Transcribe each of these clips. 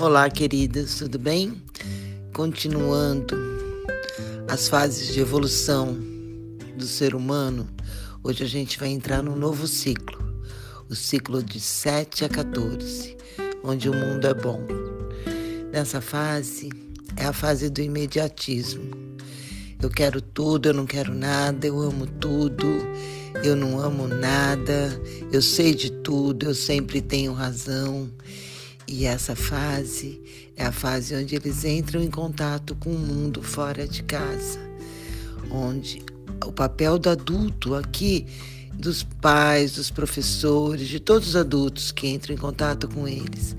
Olá, queridas, tudo bem? Continuando as fases de evolução do ser humano, hoje a gente vai entrar num novo ciclo, o ciclo de 7 a 14, onde o mundo é bom. Nessa fase é a fase do imediatismo. Eu quero tudo, eu não quero nada, eu amo tudo, eu não amo nada, eu sei de tudo, eu sempre tenho razão. E essa fase é a fase onde eles entram em contato com o mundo fora de casa, onde o papel do adulto aqui, dos pais, dos professores, de todos os adultos que entram em contato com eles,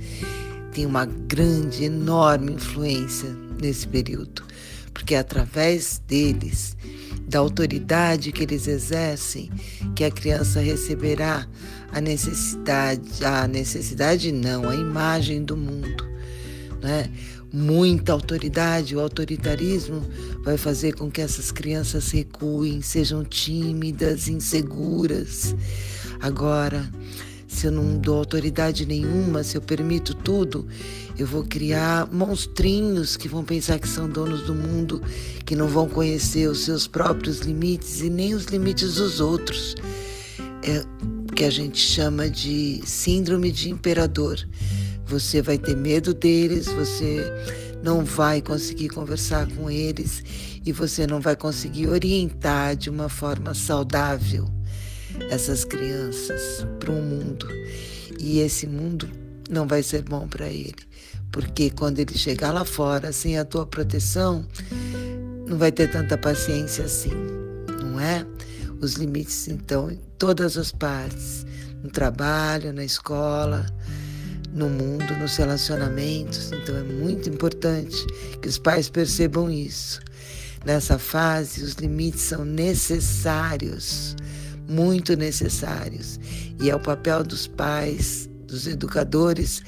tem uma grande, enorme influência nesse período, porque através deles, da autoridade que eles exercem, que a criança receberá a necessidade, a necessidade não, a imagem do mundo, né? Muita autoridade, o autoritarismo vai fazer com que essas crianças recuem, sejam tímidas, inseguras. Agora, se eu não dou autoridade nenhuma, se eu permito tudo, eu vou criar monstrinhos que vão pensar que são donos do mundo, que não vão conhecer os seus próprios limites e nem os limites dos outros. É, que a gente chama de síndrome de imperador. Você vai ter medo deles, você não vai conseguir conversar com eles e você não vai conseguir orientar de uma forma saudável essas crianças para um mundo. E esse mundo não vai ser bom para ele, porque quando ele chegar lá fora sem a tua proteção, não vai ter tanta paciência assim, não é? os limites, então, em todas as partes, no trabalho, na escola, no mundo, nos relacionamentos. Então, é muito importante que os pais percebam isso. Nessa fase, os limites são necessários, muito necessários. E é o papel dos pais, dos educadores,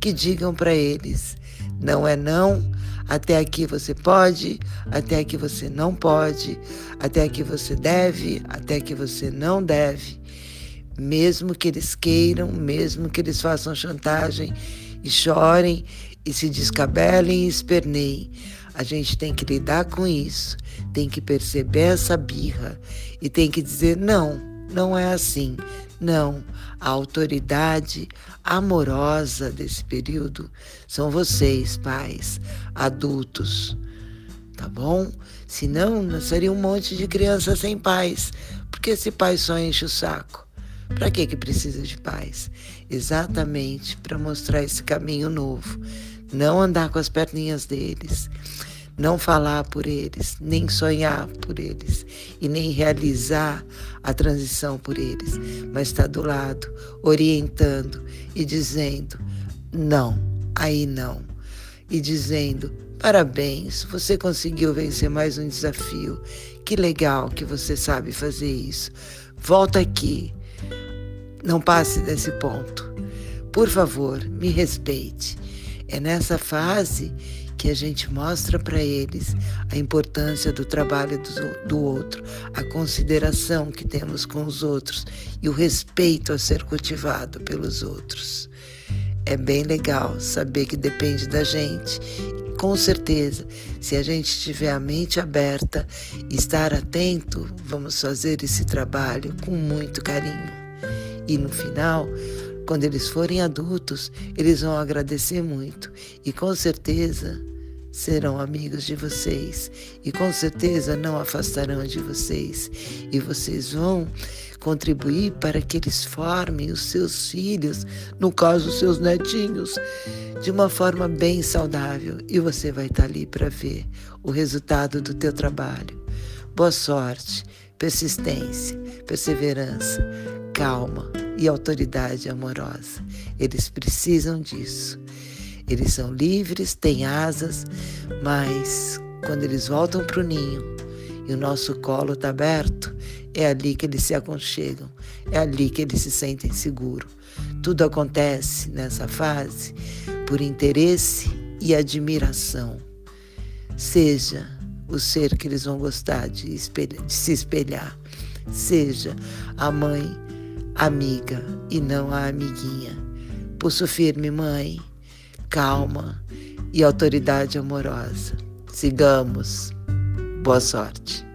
que digam para eles: não é não, até aqui você pode, até aqui você não pode, até aqui você deve, até aqui você não deve. Mesmo que eles queiram, mesmo que eles façam chantagem e chorem e se descabelem e esperneiem. A gente tem que lidar com isso, tem que perceber essa birra e tem que dizer: não, não é assim. Não, a autoridade amorosa desse período são vocês, pais, adultos, tá bom? Senão, não seria um monte de crianças sem pais, porque esse pai só enche o saco. Para que que precisa de pais? Exatamente para mostrar esse caminho novo, não andar com as perninhas deles não falar por eles, nem sonhar por eles e nem realizar a transição por eles, mas estar do lado, orientando e dizendo: não, aí não. E dizendo: parabéns, você conseguiu vencer mais um desafio. Que legal que você sabe fazer isso. Volta aqui. Não passe desse ponto. Por favor, me respeite. É nessa fase que a gente mostra para eles a importância do trabalho do, do outro, a consideração que temos com os outros e o respeito a ser cultivado pelos outros. É bem legal saber que depende da gente. Com certeza, se a gente tiver a mente aberta e estar atento, vamos fazer esse trabalho com muito carinho. E no final, quando eles forem adultos, eles vão agradecer muito. E com certeza serão amigos de vocês. E com certeza não afastarão de vocês. E vocês vão contribuir para que eles formem os seus filhos, no caso os seus netinhos, de uma forma bem saudável. E você vai estar ali para ver o resultado do teu trabalho. Boa sorte, persistência, perseverança, calma e autoridade amorosa. Eles precisam disso. Eles são livres, têm asas, mas quando eles voltam para o ninho e o nosso colo está aberto, é ali que eles se aconchegam, é ali que eles se sentem seguros. Tudo acontece nessa fase por interesse e admiração. Seja o ser que eles vão gostar de, espelhar, de se espelhar. Seja a mãe amiga e não a amiguinha, Pulso firme mãe, calma e autoridade amorosa. Sigamos. Boa sorte.